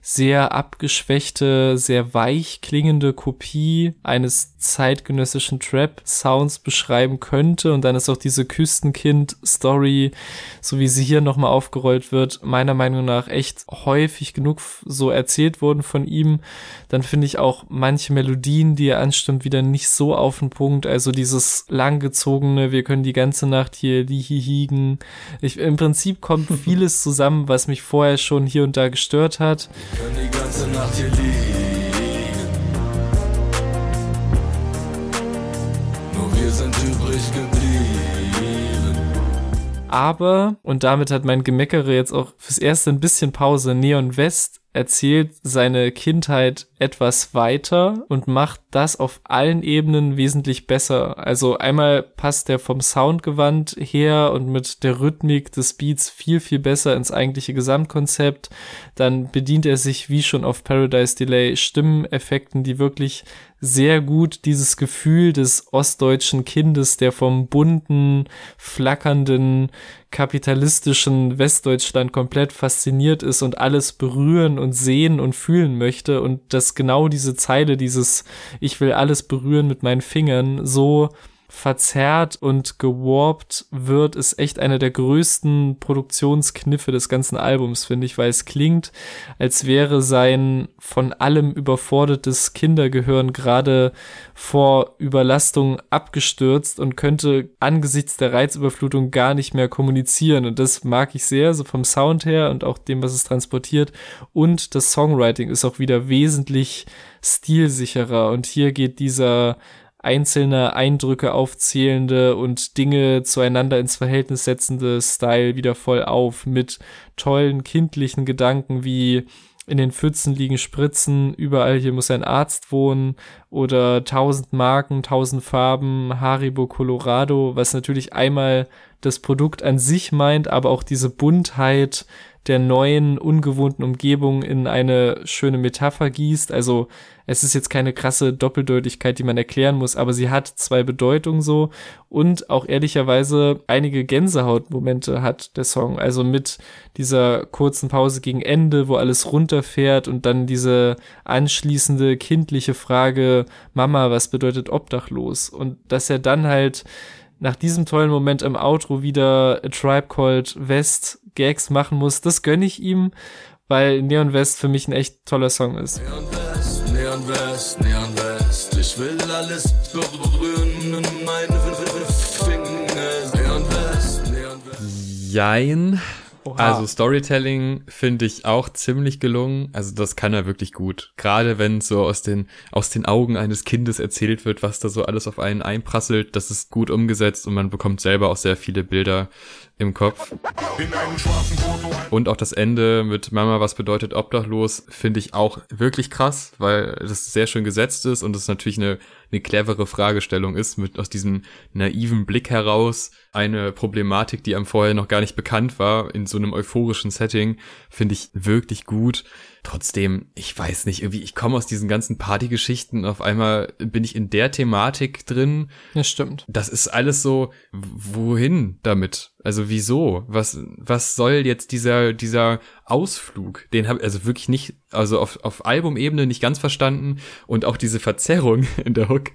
sehr abgeschwächte, sehr weich klingende Kopie eines zeitgenössischen Trap-Sounds beschreiben könnte. Und dann ist auch diese Küstenkind-Story, so wie sie hier nochmal aufgerollt wird, meiner Meinung nach echt häufig genug so erzählt worden von ihm. Dann finde ich auch manche Melodien, die er anstimmt, wieder nicht so auf den Punkt. Also dieses langgezogene, wir können die ganze Nacht hier lihihigen. Ich, Im Prinzip kommt vieles zusammen, was mich vorher schon hier und da gestört hat. Wir können die ganze Nacht hier liegen. Aber, und damit hat mein Gemeckere jetzt auch fürs erste ein bisschen Pause, Neon West erzählt seine Kindheit etwas weiter und macht das auf allen Ebenen wesentlich besser. Also einmal passt der vom Soundgewand her und mit der Rhythmik des Beats viel, viel besser ins eigentliche Gesamtkonzept. Dann bedient er sich wie schon auf Paradise Delay Stimmeneffekten, die wirklich sehr gut dieses Gefühl des ostdeutschen Kindes, der vom bunten, flackernden, kapitalistischen Westdeutschland komplett fasziniert ist und alles berühren und sehen und fühlen möchte und dass genau diese Zeile, dieses Ich will alles berühren mit meinen Fingern so verzerrt und gewarpt wird, ist echt einer der größten Produktionskniffe des ganzen Albums, finde ich, weil es klingt, als wäre sein von allem überfordertes Kindergehirn gerade vor Überlastung abgestürzt und könnte angesichts der Reizüberflutung gar nicht mehr kommunizieren. Und das mag ich sehr, so vom Sound her und auch dem, was es transportiert. Und das Songwriting ist auch wieder wesentlich stilsicherer. Und hier geht dieser einzelne Eindrücke aufzählende und Dinge zueinander ins Verhältnis setzende Style wieder voll auf mit tollen kindlichen Gedanken wie in den Pfützen liegen Spritzen, überall hier muss ein Arzt wohnen oder tausend Marken, tausend Farben, Haribo Colorado, was natürlich einmal das Produkt an sich meint, aber auch diese Buntheit der neuen, ungewohnten Umgebung in eine schöne Metapher gießt. Also es ist jetzt keine krasse Doppeldeutigkeit, die man erklären muss, aber sie hat zwei Bedeutungen so und auch ehrlicherweise einige Gänsehautmomente hat der Song. Also mit dieser kurzen Pause gegen Ende, wo alles runterfährt und dann diese anschließende kindliche Frage, Mama, was bedeutet obdachlos? Und dass er dann halt nach diesem tollen Moment im Outro wieder A Tribe Called West Gags machen muss, das gönne ich ihm, weil Neon West für mich ein echt toller Song ist. Neon West, Neon West, Neon West, ich will alles berühren, meine Finger. Neon West, Neon West. Jein. Oha. Also Storytelling finde ich auch ziemlich gelungen. Also das kann er wirklich gut. Gerade wenn so aus den, aus den Augen eines Kindes erzählt wird, was da so alles auf einen einprasselt, das ist gut umgesetzt und man bekommt selber auch sehr viele Bilder im Kopf. Und auch das Ende mit Mama, was bedeutet obdachlos, finde ich auch wirklich krass, weil das sehr schön gesetzt ist und es natürlich eine, eine clevere Fragestellung ist, mit aus diesem naiven Blick heraus eine Problematik, die einem vorher noch gar nicht bekannt war, in so einem euphorischen Setting, finde ich wirklich gut. Trotzdem, ich weiß nicht, irgendwie, ich komme aus diesen ganzen Partygeschichten, auf einmal bin ich in der Thematik drin. Ja, stimmt. Das ist alles so, wohin damit? Also wieso? Was, was soll jetzt dieser, dieser Ausflug? Den habe also wirklich nicht, also auf, auf Albumebene nicht ganz verstanden und auch diese Verzerrung in der Hook,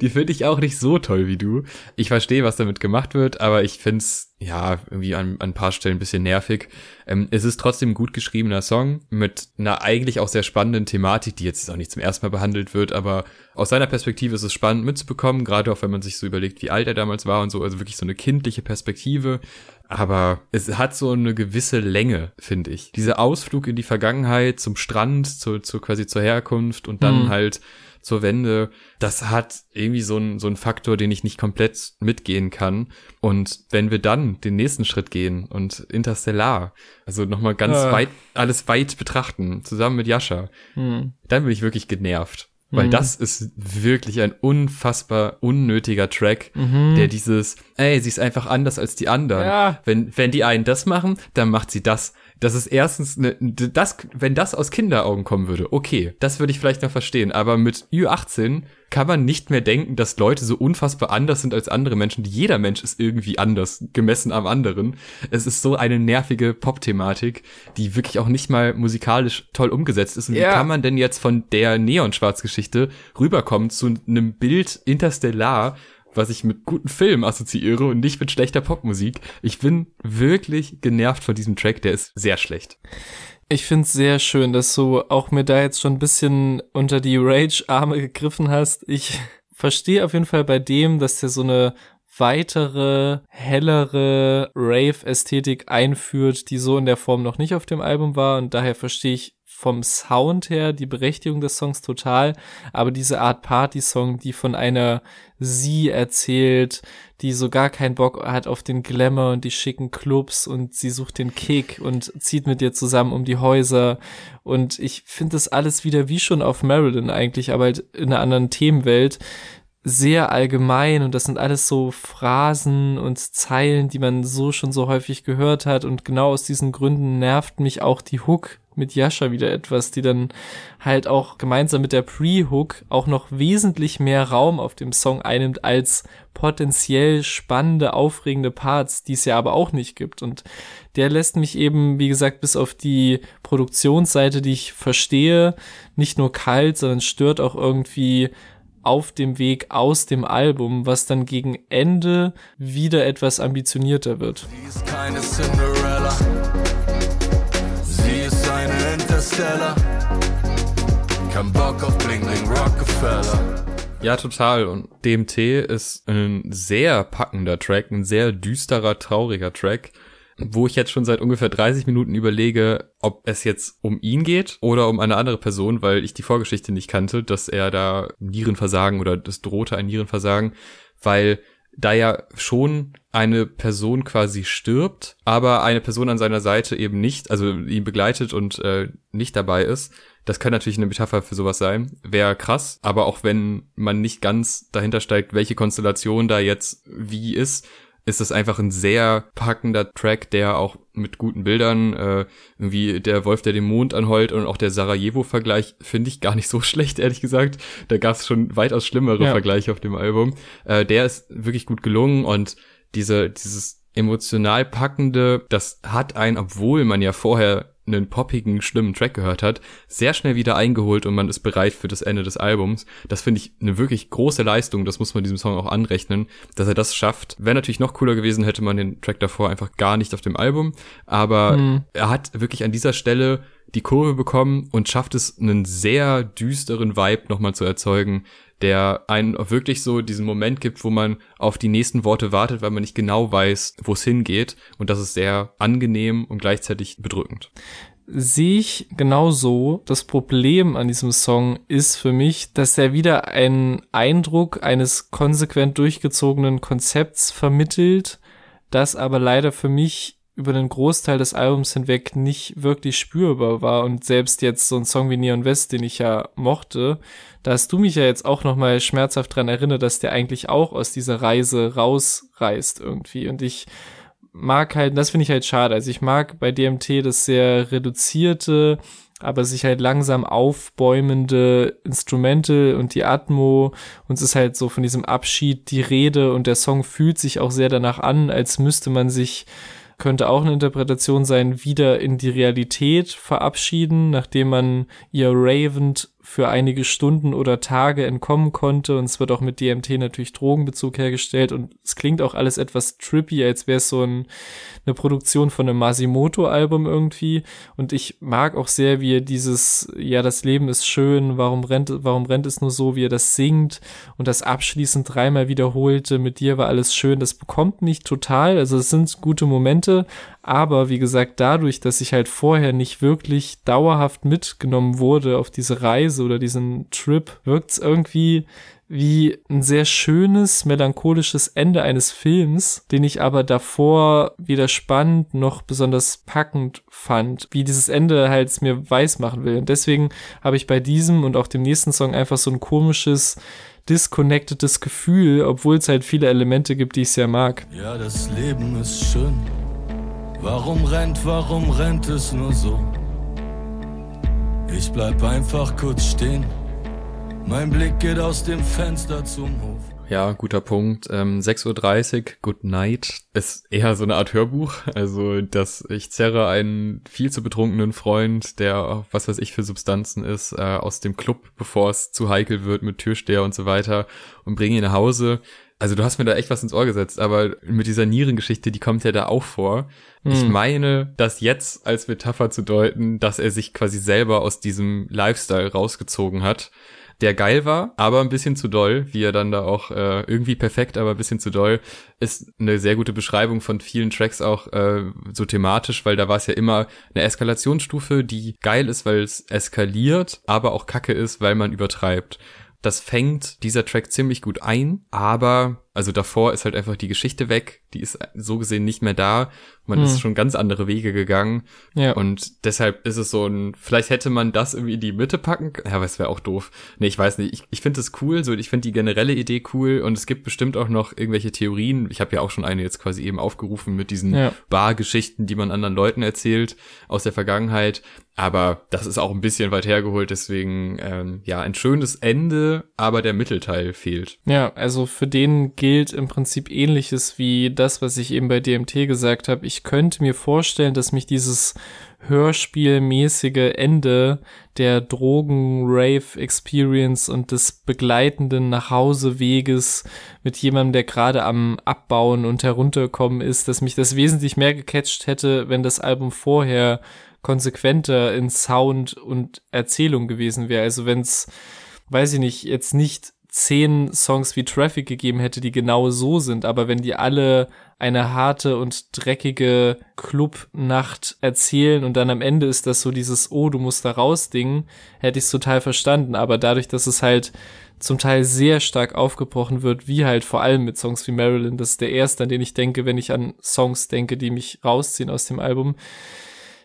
die finde ich auch nicht so toll wie du. Ich verstehe, was damit gemacht wird, aber ich finde es ja irgendwie an, an ein paar Stellen ein bisschen nervig. Ähm, es ist trotzdem ein gut geschriebener Song mit einer eigentlich auch sehr spannenden Thematik, die jetzt auch nicht zum ersten Mal behandelt wird, aber aus seiner Perspektive ist es spannend mitzubekommen, gerade auch wenn man sich so überlegt, wie alt er damals war und so, also wirklich so eine kindliche Perspektive. Aber es hat so eine gewisse Länge, finde ich. Dieser Ausflug in die Vergangenheit zum Strand, zu, zu quasi zur Herkunft und dann mhm. halt zur Wende, das hat irgendwie so einen so einen Faktor, den ich nicht komplett mitgehen kann. Und wenn wir dann den nächsten Schritt gehen und Interstellar, also nochmal ganz äh. weit, alles weit betrachten, zusammen mit Yasha, hm. dann bin ich wirklich genervt. Weil mhm. das ist wirklich ein unfassbar unnötiger Track, mhm. der dieses, ey, sie ist einfach anders als die anderen. Ja. Wenn, wenn die einen das machen, dann macht sie das. Das ist erstens, ne, das, wenn das aus Kinderaugen kommen würde, okay, das würde ich vielleicht noch verstehen. Aber mit Ü18 kann man nicht mehr denken, dass Leute so unfassbar anders sind als andere Menschen. Jeder Mensch ist irgendwie anders, gemessen am anderen. Es ist so eine nervige Pop-Thematik, die wirklich auch nicht mal musikalisch toll umgesetzt ist. Und ja. wie kann man denn jetzt von der Neon-Schwarz-Geschichte rüberkommen zu einem Bild interstellar, was ich mit guten Filmen assoziiere und nicht mit schlechter Popmusik. Ich bin wirklich genervt von diesem Track, der ist sehr schlecht. Ich find's sehr schön, dass du auch mir da jetzt schon ein bisschen unter die Rage-Arme gegriffen hast. Ich verstehe auf jeden Fall bei dem, dass der so eine weitere, hellere Rave-Ästhetik einführt, die so in der Form noch nicht auf dem Album war. Und daher verstehe ich vom Sound her die Berechtigung des Songs total, aber diese Art Party-Song, die von einer sie erzählt, die so gar keinen Bock hat auf den Glamour und die schicken Clubs und sie sucht den Kick und zieht mit dir zusammen um die Häuser. Und ich finde das alles wieder wie schon auf Marilyn eigentlich, aber halt in einer anderen Themenwelt sehr allgemein. Und das sind alles so Phrasen und Zeilen, die man so schon so häufig gehört hat. Und genau aus diesen Gründen nervt mich auch die Hook mit Yasha wieder etwas, die dann halt auch gemeinsam mit der Pre-Hook auch noch wesentlich mehr Raum auf dem Song einnimmt als potenziell spannende, aufregende Parts, die es ja aber auch nicht gibt. Und der lässt mich eben, wie gesagt, bis auf die Produktionsseite, die ich verstehe, nicht nur kalt, sondern stört auch irgendwie auf dem Weg aus dem Album, was dann gegen Ende wieder etwas ambitionierter wird. Sie ist keine Cinderella. Interstellar. Kein Bock auf Bling Bling Rockefeller. Ja, total. Und DMT ist ein sehr packender Track, ein sehr düsterer, trauriger Track, wo ich jetzt schon seit ungefähr 30 Minuten überlege, ob es jetzt um ihn geht oder um eine andere Person, weil ich die Vorgeschichte nicht kannte, dass er da Nierenversagen oder das drohte ein Nierenversagen, weil da ja schon eine Person quasi stirbt, aber eine Person an seiner Seite eben nicht, also ihn begleitet und äh, nicht dabei ist. Das kann natürlich eine Metapher für sowas sein. Wäre krass, aber auch wenn man nicht ganz dahinter steigt, welche Konstellation da jetzt wie ist, ist das einfach ein sehr packender Track, der auch mit guten Bildern, äh, irgendwie der Wolf, der den Mond anheult und auch der Sarajevo-Vergleich finde ich gar nicht so schlecht, ehrlich gesagt. Da gab es schon weitaus schlimmere ja. Vergleiche auf dem Album. Äh, der ist wirklich gut gelungen und diese, dieses emotional packende, das hat ein, obwohl man ja vorher einen poppigen, schlimmen Track gehört hat, sehr schnell wieder eingeholt und man ist bereit für das Ende des Albums. Das finde ich eine wirklich große Leistung, das muss man diesem Song auch anrechnen, dass er das schafft. Wäre natürlich noch cooler gewesen, hätte man den Track davor einfach gar nicht auf dem Album, aber mhm. er hat wirklich an dieser Stelle die Kurve bekommen und schafft es, einen sehr düsteren Vibe nochmal zu erzeugen, der einen wirklich so diesen Moment gibt, wo man auf die nächsten Worte wartet, weil man nicht genau weiß, wo es hingeht. Und das ist sehr angenehm und gleichzeitig bedrückend sehe ich genauso. Das Problem an diesem Song ist für mich, dass er wieder einen Eindruck eines konsequent durchgezogenen Konzepts vermittelt, das aber leider für mich über den Großteil des Albums hinweg nicht wirklich spürbar war. Und selbst jetzt so ein Song wie Neon West, den ich ja mochte, da hast du mich ja jetzt auch nochmal schmerzhaft dran erinnert, dass der eigentlich auch aus dieser Reise rausreißt irgendwie. Und ich mag halt, das finde ich halt schade, also ich mag bei DMT das sehr reduzierte, aber sich halt langsam aufbäumende Instrumente und die Atmo. Und es ist halt so von diesem Abschied die Rede und der Song fühlt sich auch sehr danach an, als müsste man sich könnte auch eine Interpretation sein, wieder in die Realität verabschieden, nachdem man ihr ravend für einige Stunden oder Tage entkommen konnte. Und es wird auch mit DMT natürlich Drogenbezug hergestellt. Und es klingt auch alles etwas trippy, als wäre es so ein, eine Produktion von einem Masimoto-Album irgendwie. Und ich mag auch sehr, wie er dieses, ja, das Leben ist schön, warum rennt, warum rennt es nur so, wie er das singt und das abschließend dreimal wiederholte, mit dir war alles schön, das bekommt mich total, also es sind gute Momente, aber wie gesagt, dadurch, dass ich halt vorher nicht wirklich dauerhaft mitgenommen wurde auf diese Reise oder diesen Trip, wirkt es irgendwie wie ein sehr schönes, melancholisches Ende eines Films, den ich aber davor weder spannend noch besonders packend fand, wie dieses Ende halt mir weiß machen will. Und deswegen habe ich bei diesem und auch dem nächsten Song einfach so ein komisches, disconnectedes Gefühl, obwohl es halt viele Elemente gibt, die ich sehr mag. Ja, das Leben ist schön Warum rennt, warum rennt es nur so? Ich bleib einfach kurz stehen. Mein Blick geht aus dem Fenster zum Hof. Ja, guter Punkt. Ähm, 6.30 Uhr, Good Night, ist eher so eine Art Hörbuch. Also, dass ich zerre einen viel zu betrunkenen Freund, der, was weiß ich für Substanzen ist, äh, aus dem Club, bevor es zu heikel wird mit Türsteher und so weiter und bringe ihn nach Hause. Also du hast mir da echt was ins Ohr gesetzt, aber mit dieser Nierengeschichte, die kommt ja da auch vor. Hm. Ich meine, das jetzt als Metapher zu deuten, dass er sich quasi selber aus diesem Lifestyle rausgezogen hat, der geil war, aber ein bisschen zu doll, wie er dann da auch äh, irgendwie perfekt, aber ein bisschen zu doll, ist eine sehr gute Beschreibung von vielen Tracks auch äh, so thematisch, weil da war es ja immer eine Eskalationsstufe, die geil ist, weil es eskaliert, aber auch kacke ist, weil man übertreibt. Das fängt dieser Track ziemlich gut ein, aber also davor ist halt einfach die Geschichte weg, die ist so gesehen nicht mehr da. Man hm. ist schon ganz andere Wege gegangen. Ja. Und deshalb ist es so ein, vielleicht hätte man das irgendwie in die Mitte packen. Ja, aber es wäre auch doof. Nee, ich weiß nicht. Ich, ich finde es cool, so ich finde die generelle Idee cool und es gibt bestimmt auch noch irgendwelche Theorien. Ich habe ja auch schon eine jetzt quasi eben aufgerufen mit diesen ja. Bargeschichten, die man anderen Leuten erzählt aus der Vergangenheit. Aber das ist auch ein bisschen weit hergeholt, deswegen ähm, ja ein schönes Ende, aber der Mittelteil fehlt. Ja, also für den gilt im Prinzip ähnliches wie das, was ich eben bei DMT gesagt habe. Ich könnte mir vorstellen, dass mich dieses Hörspielmäßige Ende der Drogen-Rave-Experience und des begleitenden Nachhauseweges mit jemandem, der gerade am Abbauen und herunterkommen ist, dass mich das wesentlich mehr gecatcht hätte, wenn das Album vorher konsequenter in Sound und Erzählung gewesen wäre. Also wenn es, weiß ich nicht, jetzt nicht zehn Songs wie Traffic gegeben hätte, die genau so sind, aber wenn die alle eine harte und dreckige Clubnacht erzählen und dann am Ende ist das so dieses Oh, du musst da raus Ding, hätte ich es total verstanden, aber dadurch, dass es halt zum Teil sehr stark aufgebrochen wird, wie halt vor allem mit Songs wie Marilyn, das ist der erste, an den ich denke, wenn ich an Songs denke, die mich rausziehen aus dem Album,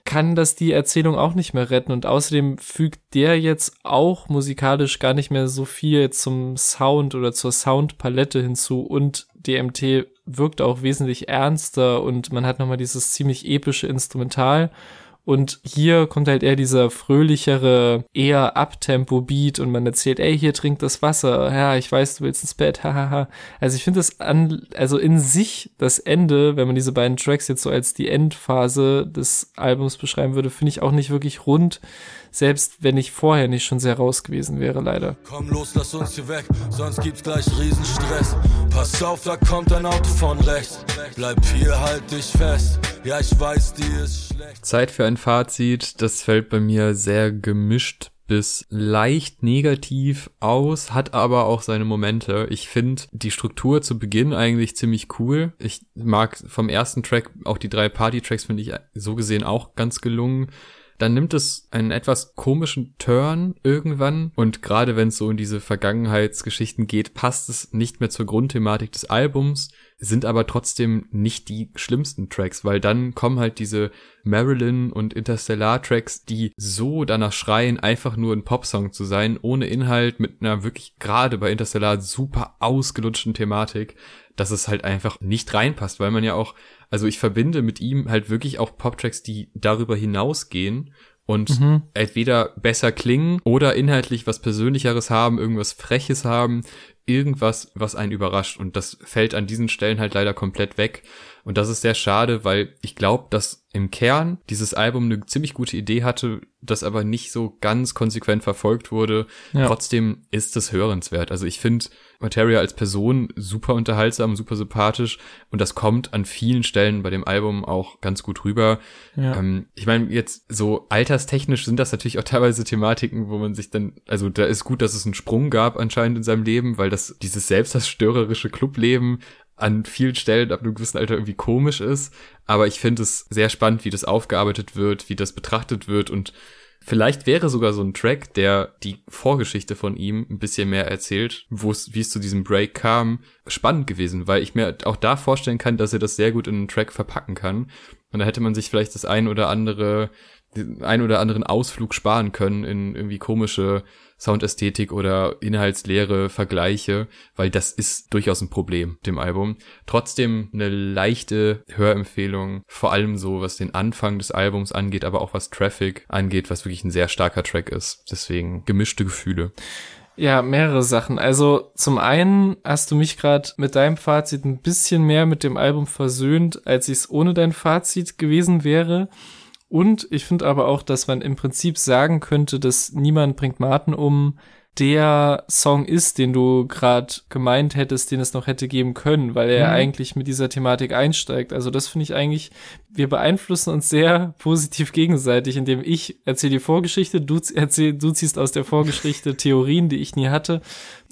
kann das die Erzählung auch nicht mehr retten. Und außerdem fügt der jetzt auch musikalisch gar nicht mehr so viel zum Sound oder zur Soundpalette hinzu. Und DMT wirkt auch wesentlich ernster und man hat nochmal dieses ziemlich epische Instrumental. Und hier kommt halt eher dieser fröhlichere, eher Abtempo-Beat und man erzählt, ey, hier trinkt das Wasser. Ja, ich weiß, du willst ins Bett, hahaha. also ich finde das an, also in sich das Ende, wenn man diese beiden Tracks jetzt so als die Endphase des Albums beschreiben würde, finde ich auch nicht wirklich rund selbst wenn ich vorher nicht schon sehr raus gewesen wäre, leider. Komm los, lass uns hier weg, sonst gibt's gleich Riesenstress. Pass auf, da kommt ein Auto von rechts. Bleib hier, halt dich fest. Ja, ich weiß, die ist schlecht. Zeit für ein Fazit. Das fällt bei mir sehr gemischt bis leicht negativ aus, hat aber auch seine Momente. Ich finde die Struktur zu Beginn eigentlich ziemlich cool. Ich mag vom ersten Track auch die drei Party-Tracks finde ich so gesehen auch ganz gelungen dann nimmt es einen etwas komischen Turn irgendwann und gerade wenn es so in diese Vergangenheitsgeschichten geht, passt es nicht mehr zur Grundthematik des Albums. sind aber trotzdem nicht die schlimmsten Tracks, weil dann kommen halt diese Marilyn und Interstellar Tracks, die so danach schreien, einfach nur ein Popsong zu sein, ohne Inhalt, mit einer wirklich gerade bei Interstellar super ausgelutschten Thematik, dass es halt einfach nicht reinpasst, weil man ja auch, also ich verbinde mit ihm halt wirklich auch Poptracks, die darüber hinausgehen und mhm. entweder besser klingen oder inhaltlich was Persönlicheres haben, irgendwas Freches haben, irgendwas, was einen überrascht. Und das fällt an diesen Stellen halt leider komplett weg. Und das ist sehr schade, weil ich glaube, dass im Kern dieses Album eine ziemlich gute Idee hatte, das aber nicht so ganz konsequent verfolgt wurde. Ja. Trotzdem ist es hörenswert. Also ich finde Materia als Person super unterhaltsam, super sympathisch und das kommt an vielen Stellen bei dem Album auch ganz gut rüber. Ja. Ähm, ich meine, jetzt so alterstechnisch sind das natürlich auch teilweise Thematiken, wo man sich dann, also da ist gut, dass es einen Sprung gab anscheinend in seinem Leben, weil das dieses selbstzerstörerische Clubleben an vielen Stellen ab einem gewissen Alter irgendwie komisch ist. Aber ich finde es sehr spannend, wie das aufgearbeitet wird, wie das betrachtet wird und Vielleicht wäre sogar so ein Track, der die Vorgeschichte von ihm ein bisschen mehr erzählt, wie es zu diesem Break kam, spannend gewesen, weil ich mir auch da vorstellen kann, dass er das sehr gut in einen Track verpacken kann. Und da hätte man sich vielleicht das ein oder andere, den ein oder anderen Ausflug sparen können in irgendwie komische Soundästhetik oder inhaltsleere Vergleiche, weil das ist durchaus ein Problem, dem Album. Trotzdem eine leichte Hörempfehlung, vor allem so, was den Anfang des Albums angeht, aber auch was Traffic angeht, was wirklich ein sehr starker Track ist. Deswegen gemischte Gefühle. Ja, mehrere Sachen. Also zum einen hast du mich gerade mit deinem Fazit ein bisschen mehr mit dem Album versöhnt, als ich es ohne dein Fazit gewesen wäre. Und ich finde aber auch, dass man im Prinzip sagen könnte, dass niemand bringt Martin um der Song ist, den du gerade gemeint hättest, den es noch hätte geben können, weil er mhm. eigentlich mit dieser Thematik einsteigt. Also das finde ich eigentlich, wir beeinflussen uns sehr positiv gegenseitig, indem ich erzähle die Vorgeschichte, du, erzähl, du ziehst aus der Vorgeschichte Theorien, die ich nie hatte.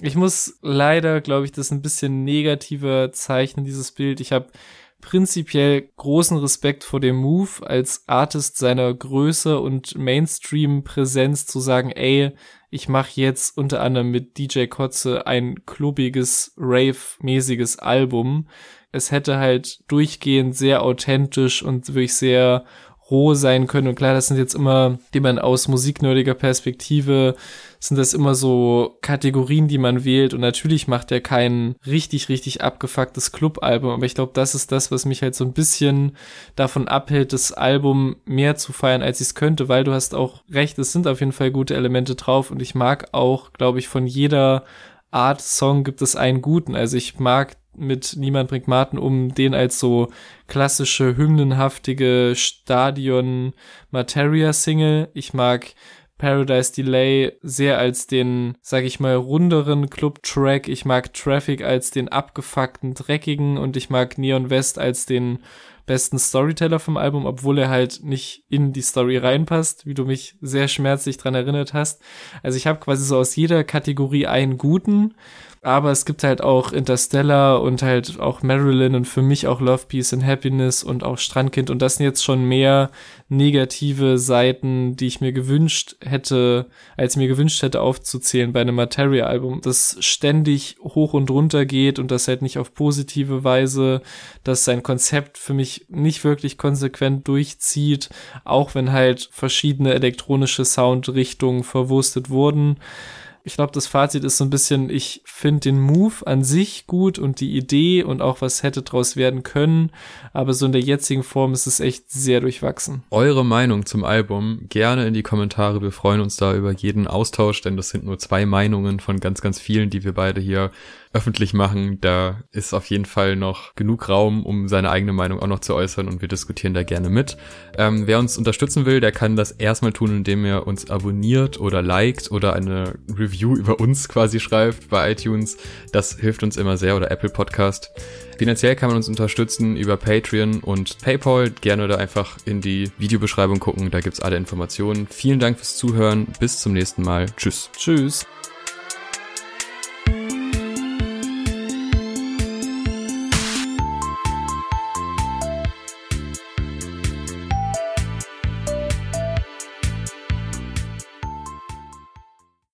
Ich muss leider, glaube ich, das ein bisschen negativer zeichnen, dieses Bild. Ich habe prinzipiell großen Respekt vor dem Move als Artist seiner Größe und Mainstream-Präsenz zu sagen, ey, ich mache jetzt unter anderem mit DJ Kotze ein klubiges, rave-mäßiges Album. Es hätte halt durchgehend sehr authentisch und wirklich sehr roh sein können. Und klar, das sind jetzt immer, die man aus musiknerdiger Perspektive sind das immer so Kategorien, die man wählt. Und natürlich macht er kein richtig, richtig abgefucktes Clubalbum. Aber ich glaube, das ist das, was mich halt so ein bisschen davon abhält, das Album mehr zu feiern, als ich es könnte, weil du hast auch recht, es sind auf jeden Fall gute Elemente drauf. Und ich mag auch, glaube ich, von jeder Art Song gibt es einen guten. Also ich mag mit Niemand bringt Martin um, den als so klassische hymnenhaftige Stadion Materia Single. Ich mag Paradise Delay sehr als den, sag ich mal, runderen Club-Track. Ich mag Traffic als den abgefuckten, dreckigen und ich mag Neon West als den besten Storyteller vom Album, obwohl er halt nicht in die Story reinpasst, wie du mich sehr schmerzlich dran erinnert hast. Also ich habe quasi so aus jeder Kategorie einen guten aber es gibt halt auch Interstellar und halt auch Marilyn und für mich auch Love, Peace and Happiness und auch Strandkind. Und das sind jetzt schon mehr negative Seiten, die ich mir gewünscht hätte, als mir gewünscht hätte aufzuzählen bei einem Materia-Album, das ständig hoch und runter geht und das halt nicht auf positive Weise, dass sein Konzept für mich nicht wirklich konsequent durchzieht, auch wenn halt verschiedene elektronische Soundrichtungen verwurstet wurden. Ich glaube, das Fazit ist so ein bisschen, ich finde den Move an sich gut und die Idee und auch was hätte draus werden können, aber so in der jetzigen Form ist es echt sehr durchwachsen. Eure Meinung zum Album gerne in die Kommentare. Wir freuen uns da über jeden Austausch, denn das sind nur zwei Meinungen von ganz, ganz vielen, die wir beide hier öffentlich machen. Da ist auf jeden Fall noch genug Raum, um seine eigene Meinung auch noch zu äußern und wir diskutieren da gerne mit. Ähm, wer uns unterstützen will, der kann das erstmal tun, indem er uns abonniert oder liked oder eine Review über uns quasi schreibt bei iTunes. Das hilft uns immer sehr oder Apple Podcast. Finanziell kann man uns unterstützen über Patreon und PayPal. Gerne da einfach in die Videobeschreibung gucken, da gibt's alle Informationen. Vielen Dank fürs Zuhören. Bis zum nächsten Mal. Tschüss. Tschüss.